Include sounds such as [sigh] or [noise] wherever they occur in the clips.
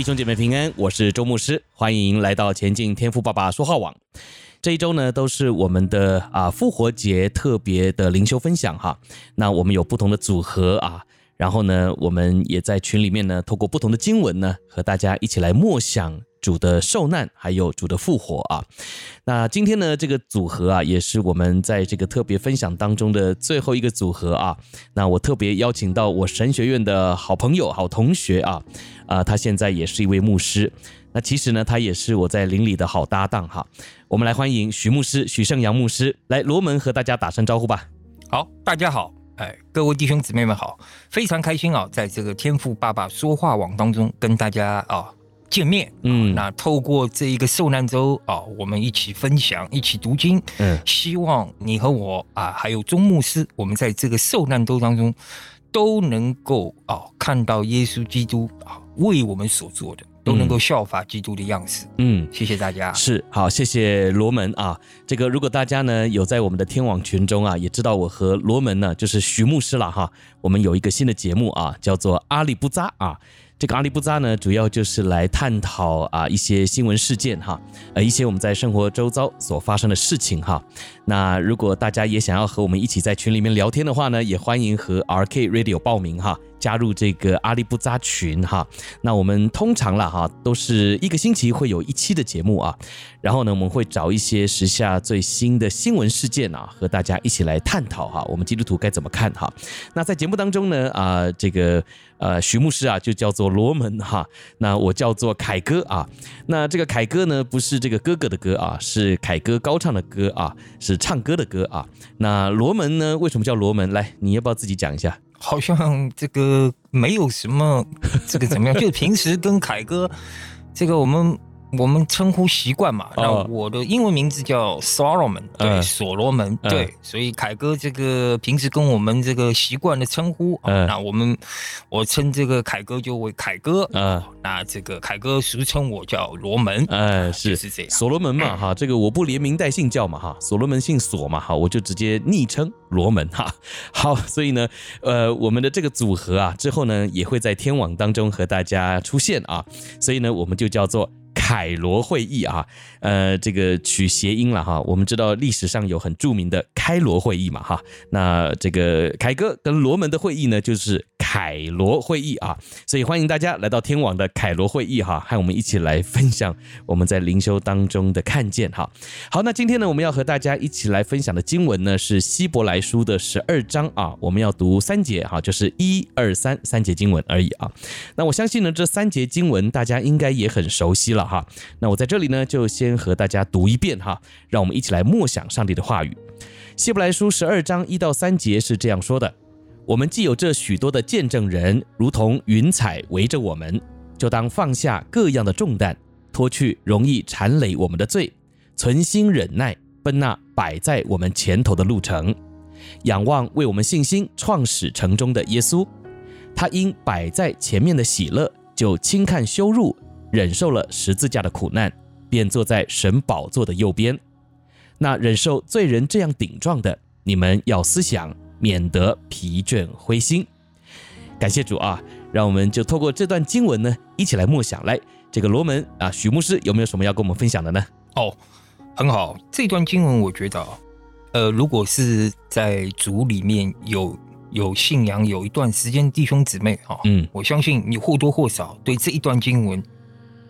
弟兄姐妹平安，我是周牧师，欢迎来到前进天赋爸爸说话网。这一周呢，都是我们的啊复活节特别的灵修分享哈。那我们有不同的组合啊，然后呢，我们也在群里面呢，透过不同的经文呢，和大家一起来默想。主的受难，还有主的复活啊。那今天呢，这个组合啊，也是我们在这个特别分享当中的最后一个组合啊。那我特别邀请到我神学院的好朋友、好同学啊，啊，他现在也是一位牧师。那其实呢，他也是我在灵里的好搭档哈。我们来欢迎许牧师、许胜阳牧师来罗门和大家打声招呼吧。好，大家好，哎，各位弟兄姊妹们好，非常开心啊，在这个天赋爸爸说话网当中跟大家啊。见面，嗯，那透过这一个受难周啊，我们一起分享，一起读经，嗯，希望你和我啊，还有钟牧师，我们在这个受难周当中都能够啊，看到耶稣基督啊为我们所做的，都能够效法基督的样式，嗯，谢谢大家，是好，谢谢罗门啊，这个如果大家呢有在我们的天网群中啊，也知道我和罗门呢就是徐牧师了哈，我们有一个新的节目啊，叫做阿里不扎啊。这个阿里不扎呢，主要就是来探讨啊一些新闻事件哈，呃一些我们在生活周遭所发生的事情哈。那如果大家也想要和我们一起在群里面聊天的话呢，也欢迎和 RK Radio 报名哈。加入这个阿里不扎群哈，那我们通常啦哈，都是一个星期会有一期的节目啊，然后呢，我们会找一些时下最新的新闻事件啊，和大家一起来探讨哈，我们基督徒该怎么看哈。那在节目当中呢，啊，这个呃徐牧师啊，就叫做罗门哈，那我叫做凯哥啊，那这个凯哥呢，不是这个哥哥的哥啊，是凯歌高唱的歌啊，是唱歌的歌啊。那罗门呢，为什么叫罗门？来，你要不要自己讲一下？好像这个没有什么，这个怎么样？就平时跟凯哥，这个我们。我们称呼习惯嘛，那我的英文名字叫 Solomon，对，所罗门，对，所以凯哥这个平时跟我们这个习惯的称呼，那我们我称这个凯哥就为凯哥，嗯，那这个凯哥俗称我叫罗门，哎，是。是这样，所罗门嘛，[clears throat] 哈，这个我不连名带姓叫嘛，哈，所罗门姓所嘛，哈，我就直接昵称罗门，哈，[laughs] 好，所以呢，呃，我们的这个组合啊，之后呢也会在天网当中和大家出现啊，所以呢，我们就叫做。凯罗会议啊，呃，这个取谐音了哈。我们知道历史上有很著名的开罗会议嘛哈。那这个凯哥跟罗门的会议呢，就是凯罗会议啊。所以欢迎大家来到天网的凯罗会议哈，和我们一起来分享我们在灵修当中的看见哈。好，那今天呢，我们要和大家一起来分享的经文呢，是希伯来书的十二章啊。我们要读三节哈，就是一二三三节经文而已啊。那我相信呢，这三节经文大家应该也很熟悉了。哈，那我在这里呢，就先和大家读一遍哈，让我们一起来默想上帝的话语。希伯来书十二章一到三节是这样说的：我们既有这许多的见证人，如同云彩围着我们，就当放下各样的重担，脱去容易缠累我们的罪，存心忍耐，奔那摆在我们前头的路程，仰望为我们信心创始成终的耶稣，他因摆在前面的喜乐，就轻看羞辱。忍受了十字架的苦难，便坐在神宝座的右边。那忍受罪人这样顶撞的，你们要思想，免得疲倦灰心。感谢主啊！让我们就透过这段经文呢，一起来默想。来，这个罗门啊，许牧师有没有什么要跟我们分享的呢？哦，很好，这段经文我觉得，呃，如果是在主里面有有信仰有一段时间弟兄姊妹啊，嗯，我相信你或多或少对这一段经文。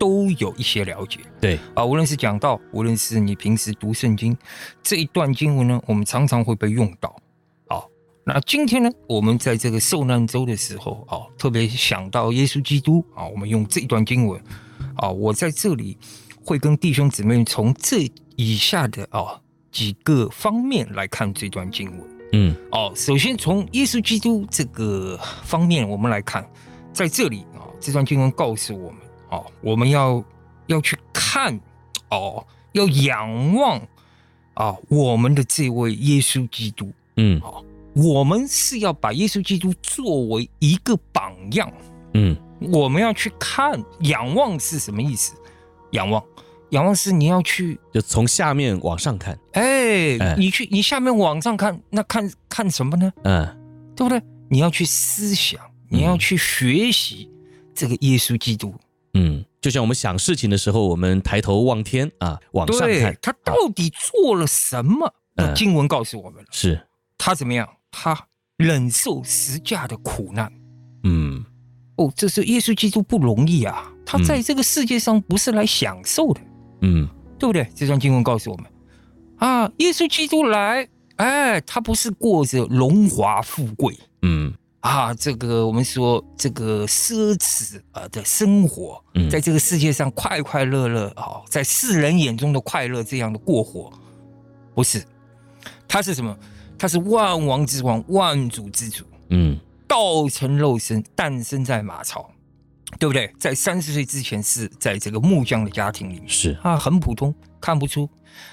都有一些了解，对啊，无论是讲到，无论是你平时读圣经这一段经文呢，我们常常会被用到。好，那今天呢，我们在这个受难周的时候啊，特别想到耶稣基督啊，我们用这一段经文啊，我在这里会跟弟兄姊妹从这以下的啊几个方面来看这段经文。嗯，哦，首先从耶稣基督这个方面，我们来看，在这里啊，这段经文告诉我们。哦，我们要要去看，哦，要仰望啊，我们的这位耶稣基督，嗯，好，我们是要把耶稣基督作为一个榜样，嗯，我们要去看，仰望是什么意思？仰望，仰望是你要去，就从下面往上看，哎，你去，你下面往上看，那看看什么呢？嗯，对不对？你要去思想，你要去学习这个耶稣基督。嗯，就像我们想事情的时候，我们抬头望天啊，往上看，他到底做了什么？那经文告诉我们了，是他怎么样？他忍受十架的苦难。嗯，哦，这是耶稣基督不容易啊！他在这个世界上不是来享受的，嗯，对不对？这段经文告诉我们啊，耶稣基督来，哎，他不是过着荣华富贵，嗯。啊，这个我们说这个奢侈啊的生活，在这个世界上快快乐乐啊，在世人眼中的快乐这样的过活，不是，他是什么？他是万王之王，万主之主。嗯，道成肉身，诞生在马槽，对不对？在三十岁之前是在这个木匠的家庭里面，是啊，很普通，看不出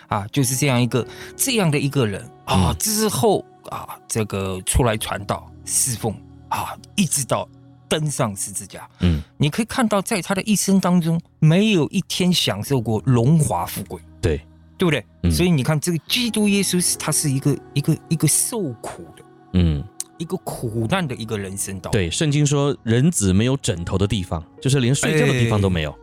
啊，就是这样一个这样的一个人啊。之后啊，这个出来传道。侍奉啊，一直到登上十字架。嗯，你可以看到，在他的一生当中，没有一天享受过荣华富贵。对，对不对？嗯，所以你看，这个基督耶稣是他是一个一个一个受苦的，嗯，一个苦难的一个人生道。对，圣经说人子没有枕头的地方，就是连睡觉的地方都没有。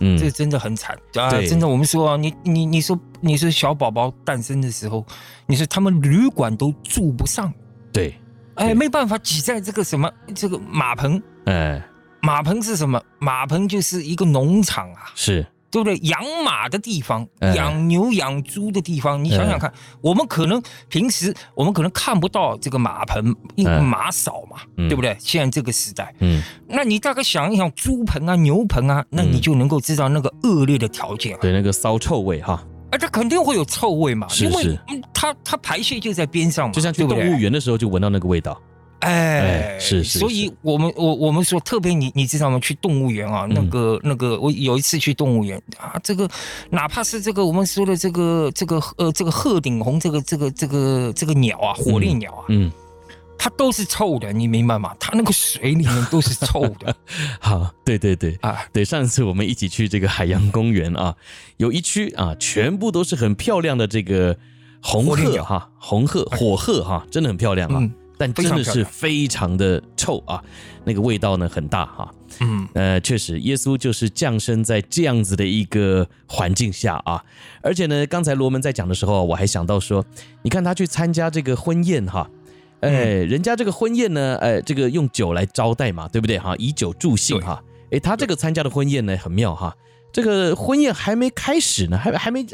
嗯，这真的很惨啊！真的，我们说啊，你你你说你说小宝宝诞生的时候，你说他们旅馆都住不上。对。哎，没办法挤在这个什么这个马棚，哎，马棚是什么？马棚就是一个农场啊，是。对不对？养马的地方，养牛养猪的地方，你想想看，我们可能平时我们可能看不到这个马棚，因为马少嘛，对不对？现在这个时代，嗯，那你大概想一想，猪棚啊、牛棚啊，那你就能够知道那个恶劣的条件，对那个骚臭味哈。哎，它肯定会有臭味嘛，是是，因为它它排泄就在边上嘛，就像去动物园的时候就闻到那个味道。哎，哎，是是，是，所以我们我我们说，特别你你知道吗？去动物园啊，那个、嗯、那个，我有一次去动物园啊，这个哪怕是这个我们说的这个这个呃这个鹤顶红这个这个这个这个鸟啊，火烈鸟啊，嗯。嗯它都是臭的，你明白吗？它那个水里面都是臭的。[laughs] 好，对对对啊，对，上次我们一起去这个海洋公园啊，有一区啊，全部都是很漂亮的这个红鹤哈，红鹤火鹤哈，真的很漂亮啊，嗯、但真的是非常的臭啊，那个味道呢很大哈。嗯，呃，确实，耶稣就是降生在这样子的一个环境下啊，而且呢，刚才罗门在讲的时候，我还想到说，你看他去参加这个婚宴哈。哎，人家这个婚宴呢，哎，这个用酒来招待嘛，对不对哈？以酒助兴哈。哎，他这个参加的婚宴呢，很妙哈。这个婚宴还没开始呢，还还没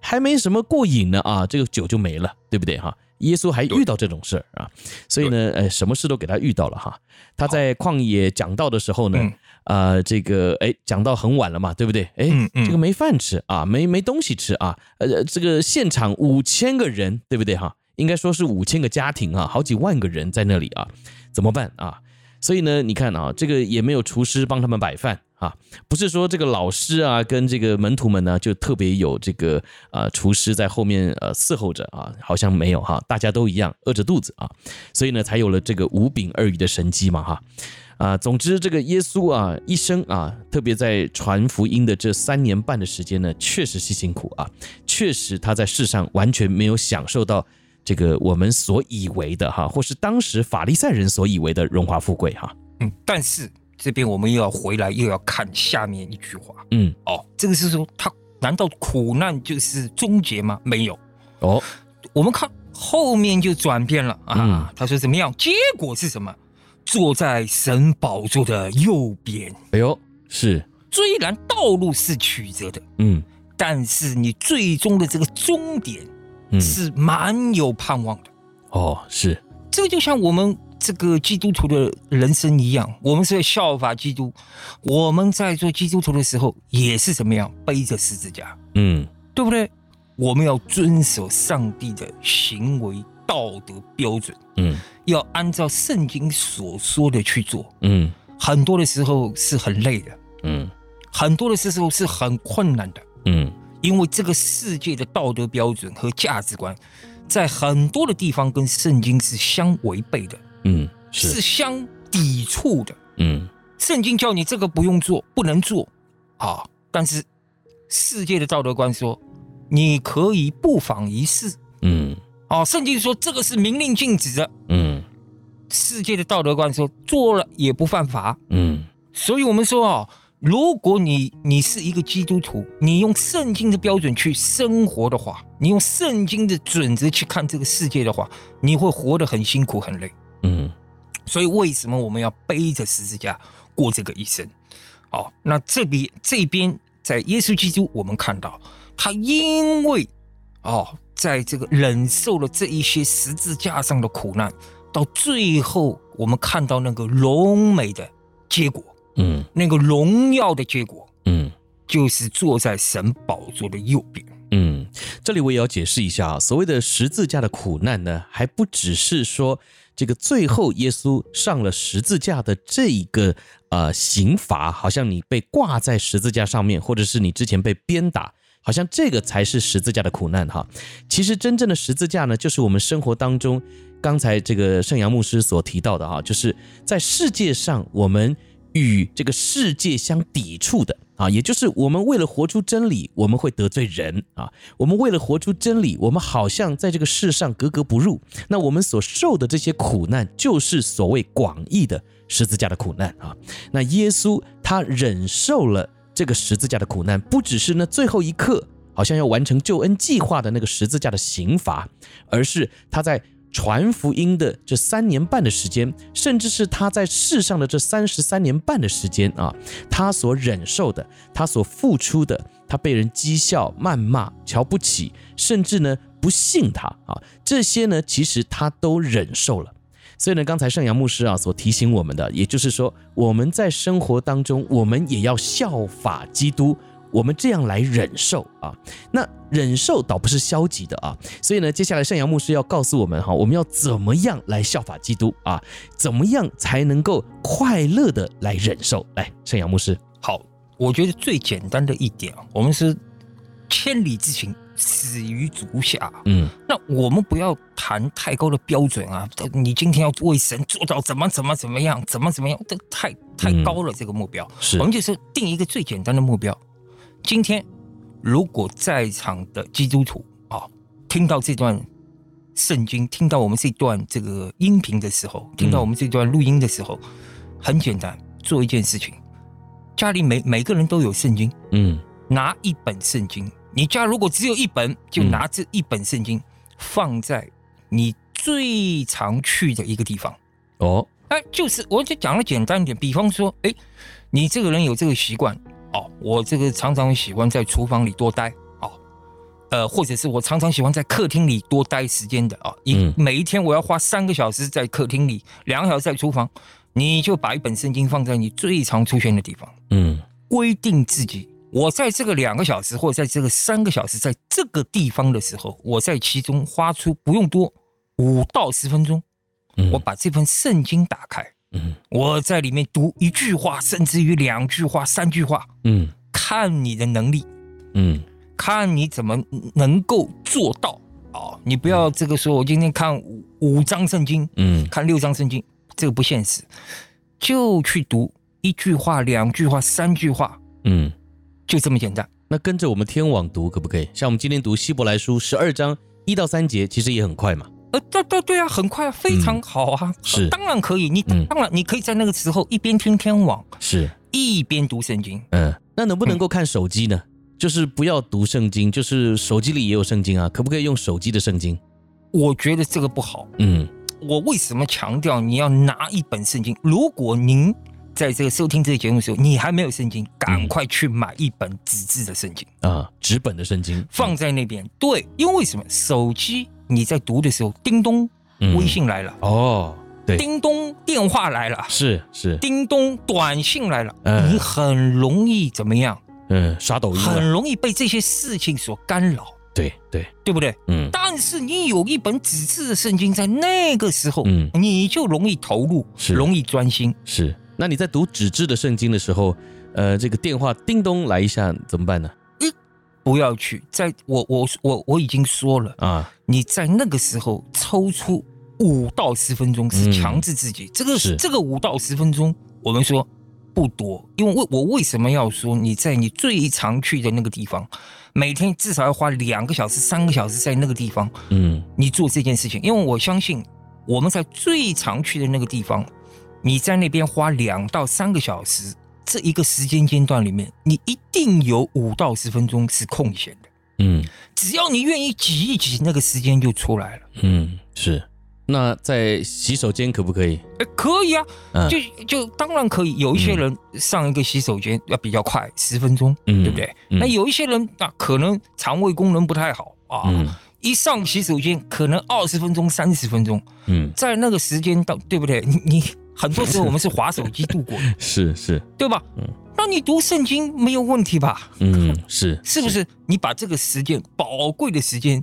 还没什么过瘾呢啊，这个酒就没了，对不对哈？耶稣还遇到这种事儿啊，所以呢，哎，什么事都给他遇到了哈。他在旷野讲道的时候呢，啊，这个哎，讲到很晚了嘛，对不对？哎，这个没饭吃啊，没没东西吃啊，呃，这个现场五千个人，对不对哈？应该说是五千个家庭啊，好几万个人在那里啊，怎么办啊？所以呢，你看啊，这个也没有厨师帮他们摆饭啊，不是说这个老师啊跟这个门徒们呢就特别有这个啊厨师在后面呃伺候着啊，好像没有哈，大家都一样饿着肚子啊，所以呢才有了这个五饼二鱼的神迹嘛哈啊，总之这个耶稣啊一生啊，特别在传福音的这三年半的时间呢，确实是辛苦啊，确实他在世上完全没有享受到。这个我们所以为的哈，或是当时法利赛人所以为的荣华富贵哈，嗯，但是这边我们又要回来，又要看下面一句话，嗯，哦，这个是说他难道苦难就是终结吗？没有，哦，我们看后面就转变了啊，嗯，他说怎么样？结果是什么？坐在神宝座的右边。哎呦，是，虽然道路是曲折的，嗯，但是你最终的这个终点。是蛮有盼望的。哦，是。这个就像我们这个基督徒的人生一样，我们是要效法基督。我们在做基督徒的时候，也是怎么样背着十字架，嗯，对不对？我们要遵守上帝的行为道德标准，嗯，要按照圣经所说的去做，嗯，很多的时候是很累的，嗯，很多的时候是很困难的，嗯。因为这个世界的道德标准和价值观，在很多的地方跟圣经是相违背的，嗯，是，是相抵触的，嗯。圣经叫你这个不用做，不能做，啊，但是世界的道德观说你可以不妨一试，嗯。啊，圣经说这个是明令禁止的，嗯。世界的道德观说做了也不犯法，嗯。所以我们说啊。如果你你是一个基督徒，你用圣经的标准去生活的话，你用圣经的准则去看这个世界的话，你会活得很辛苦很累。嗯，所以为什么我们要背着十字架过这个一生？哦，那这边这边在耶稣基督，我们看到他因为哦，在这个忍受了这一些十字架上的苦难，到最后我们看到那个荣美的结果。嗯，那个荣耀的结果，嗯，就是坐在神宝座的右边。嗯，这里我也要解释一下啊，所谓的十字架的苦难呢，还不只是说这个最后耶稣上了十字架的这一个呃刑罚，好像你被挂在十字架上面，或者是你之前被鞭打，好像这个才是十字架的苦难哈。其实真正的十字架呢，就是我们生活当中刚才这个圣阳牧师所提到的哈，就是在世界上我们。与这个世界相抵触的啊，也就是我们为了活出真理，我们会得罪人啊。我们为了活出真理，我们好像在这个世上格格不入。那我们所受的这些苦难，就是所谓广义的十字架的苦难啊。那耶稣他忍受了这个十字架的苦难，不只是那最后一刻好像要完成救恩计划的那个十字架的刑罚，而是他在。传福音的这三年半的时间，甚至是他在世上的这三十三年半的时间啊，他所忍受的，他所付出的，他被人讥笑、谩骂、瞧不起，甚至呢不信他啊，这些呢其实他都忍受了。所以呢，刚才圣阳牧师啊所提醒我们的，也就是说，我们在生活当中，我们也要效法基督。我们这样来忍受啊，那忍受倒不是消极的啊，所以呢，接下来圣阳牧师要告诉我们哈，我们要怎么样来效法基督啊？怎么样才能够快乐的来忍受？来，圣阳牧师，好，我觉得最简单的一点啊，我们是千里之行，始于足下。嗯，那我们不要谈太高的标准啊，你今天要为神做到怎么怎么怎么样，怎么怎么样，这太太高了，这个目标。是，我们就是定一个最简单的目标。今天，如果在场的基督徒啊，听到这段圣经，听到我们这段这个音频的时候，听到我们这段录音的时候，很简单，做一件事情，家里每每个人都有圣经，嗯，拿一本圣经，你家如果只有一本，就拿这一本圣经放在你最常去的一个地方。哦，哎，就是我就讲的简单一点，比方说，哎，你这个人有这个习惯。哦，我这个常常喜欢在厨房里多待哦，呃，或者是我常常喜欢在客厅里多待时间的哦、每一天我要花三个小时在客厅里，两个小时在厨房，你就把一本圣经放在你最常出现的地方，嗯，规定自己，我在这个两个小时或者在这个三个小时在这个地方的时候，我在其中花出不用多五到十分钟，我把这份圣经打开。嗯，我在里面读一句话，甚至于两句话、三句话。嗯，看你的能力，嗯，看你怎么能够做到。哦，你不要这个说，我今天看五五章圣经，嗯，看六章圣经，这个不现实。就去读一句话、两句话、三句话，嗯，就这么简单。那跟着我们天网读可不可以？像我们今天读希伯来书十二章一到三节，其实也很快嘛。呃，对对对啊，很快啊，非常好啊，嗯、是，当然可以。你当然你可以在那个时候一边听天网，是一边读圣经。嗯，那能不能够看手机呢？嗯、就是不要读圣经，就是手机里也有圣经啊，可不可以用手机的圣经？我觉得这个不好。嗯，我为什么强调你要拿一本圣经？如果您在这个收听这个节目的时候，你还没有圣经，赶快去买一本纸质的圣经啊，纸本的圣经放在那边。嗯、对，因为为什么手机？你在读的时候，叮咚，微信来了。哦，对，叮咚，电话来了。是是，叮咚，短信来了。你很容易怎么样？嗯，刷抖音，很容易被这些事情所干扰。对对，对不对？嗯。但是你有一本纸质的圣经，在那个时候，嗯，你就容易投入，是容易专心。是。那你在读纸质的圣经的时候，呃，这个电话叮咚来一下，怎么办呢？不要去，在我我我我已经说了啊，你在那个时候抽出五到十分钟是强制自己，嗯、这个是。这个五到十分钟，我们说不多，因为为我为什么要说你在你最常去的那个地方，每天至少要花两个小时、三个小时在那个地方，嗯，你做这件事情，因为我相信我们在最常去的那个地方，你在那边花两到三个小时。这一个时间间段里面，你一定有五到十分钟是空闲的。嗯，只要你愿意挤一挤，那个时间就出来了。嗯，是。那在洗手间可不可以？哎，可以啊，嗯就就当然可以。有一些人上一个洗手间要比较快，十分钟，嗯对不对？嗯那有一些人啊，可能肠胃功能不太好啊，嗯一上洗手间可能二十分钟、三十分钟，嗯，在那个时间到，对不对？你你很多时候我们是划手机度过。[laughs] 的，是是，对吧？嗯。那你读圣经没有问题吧？嗯 [laughs] 是，是不是？你把这个时间宝贵的时间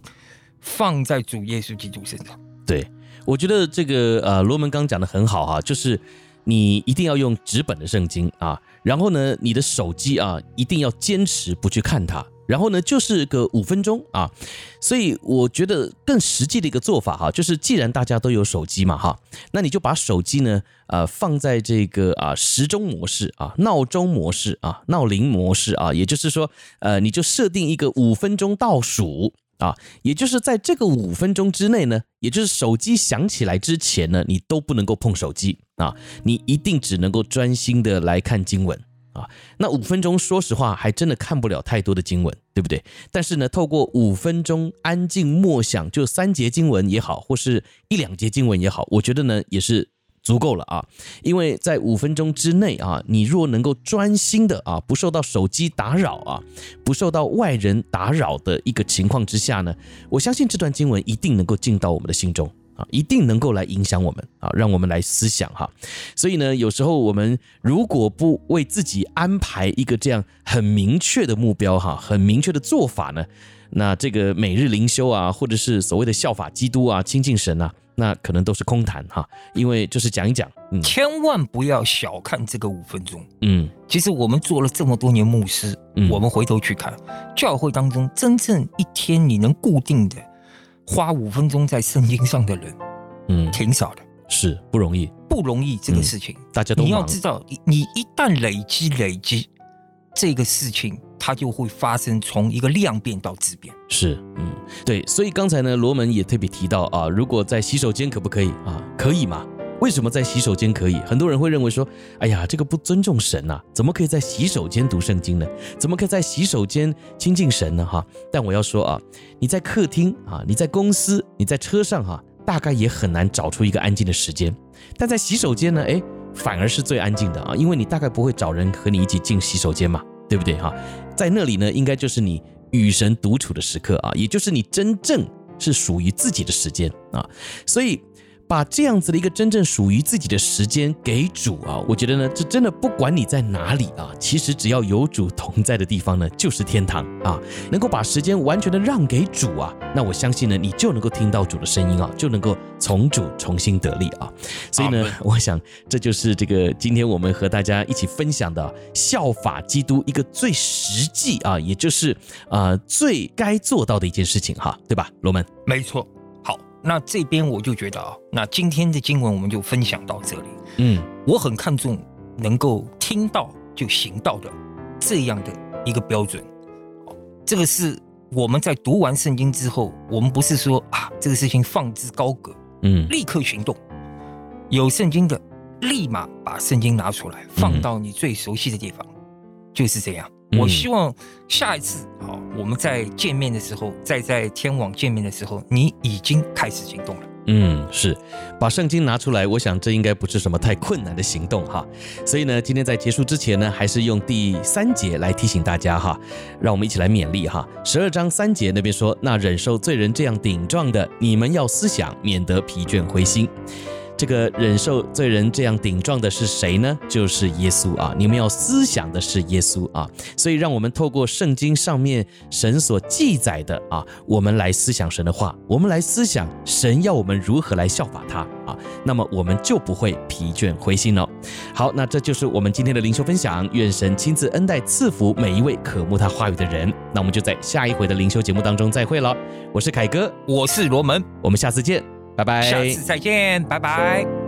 放在主耶稣基督身上，对，我觉得这个呃，罗门刚讲的很好哈、就是你一定要用纸本的圣经啊，然后呢，你的手机啊，一定要坚持不去看它，然后呢，就是个五分钟啊，所以我觉得更实际的一个做法哈、就是既然大家都有手机嘛哈，那你就把手机呢，呃，放在这个啊时钟模式啊、闹钟模式啊、闹铃模式啊，也就是说，呃，你就设定一个五分钟倒数。啊，也就是在这个五分钟之内呢，也就是手机响起来之前呢，你都不能够碰手机啊，你一定只能够专心的来看经文啊。那五分钟，说实话，还真的看不了太多的经文，对不对？但是呢，透过五分钟安静默想，就三节经文也好，或是一两节经文也好，我觉得呢，也是。足够了啊，因为在五分钟之内啊，你若能够专心的啊，不受到手机打扰啊，不受到外人打扰的一个情况之下呢，我相信这段经文一定能够进到我们的心中啊，一定能够来影响我们啊，让我们来思想哈。所以呢，有时候我们如果不为自己安排一个这样很明确的目标哈，很明确的做法呢，那这个每日灵修啊，或者是所谓的效法基督啊，亲近神啊。那可能都是空谈哈，因为就是讲一讲，嗯，千万不要小看这个五分钟。嗯，其实我们做了这么多年牧师，嗯我们回头去看教会当中，真正一天你能固定的花五分钟在圣经上的人，嗯，挺少的，是不容易，不容易这个事情。大家都你要知道，你你一旦累积累积这个事情，它就会发生从一个量变到质变。是，嗯，对，所以刚才呢，罗门也特别提到啊，如果在洗手间可不可以啊？可以嘛？为什么在洗手间可以？很多人会认为说，哎呀，这个不尊重神呐、啊，怎么可以在洗手间读圣经呢？怎么可以在洗手间亲近神呢？哈，但我要说啊，你在客厅啊，你在公司，你在车上哈、大概也很难找出一个安静的时间，但在洗手间呢，哎，反而是最安静的啊，因为你大概不会找人和你一起进洗手间嘛，对不对哈？在那里呢，应该就是你与神独处的时刻啊，也就是你真正是属于自己的时间啊，所以把这样子的一个真正属于自己的时间给主啊，我觉得呢，这真的不管你在哪里啊，其实只要有主同在的地方呢，就是天堂啊。能够把时间完全的让给主啊，那我相信呢，你就能够听到主的声音啊，就能够从主重新得力啊。所以呢，我想这就是这个今天我们和大家一起分享的效法基督一个最实际啊，也就是啊、最该做到的一件事情哈，对吧，罗门？没错。好，那这边我就觉得啊，那今天的经文我们就分享到这里。嗯，我很看重能够听到就行到的这样的一个标准。这个是我们在读完圣经之后，我们不是说啊这个事情放之高阁，嗯，立刻行动。有圣经的，立马把圣经拿出来，放到你最熟悉的地方，就是这样。嗯我希望下一次好，我们在见面的时候，再在天网见面的时候，你已经开始行动了。嗯，是，把圣经拿出来，我想这应该不是什么太困难的行动哈。所以呢，今天在结束之前呢，还是用第三节来提醒大家哈，让我们一起来勉励哈。十二章三节那边说，那忍受罪人这样顶撞的，你们要思想，免得疲倦灰心。这个忍受罪人这样顶撞的是谁呢？就是耶稣啊！你们要思想的是耶稣啊！所以让我们透过圣经上面神所记载的啊，我们来思想神的话，我们来思想神要我们如何来效法他啊，那么我们就不会疲倦灰心了。好，那这就是我们今天的灵修分享，愿神亲自恩待赐福每一位渴慕他话语的人。那我们就在下一回的灵修节目当中再会了。我是凯哥，我是罗门，我们下次见。拜拜，下次再见，拜拜。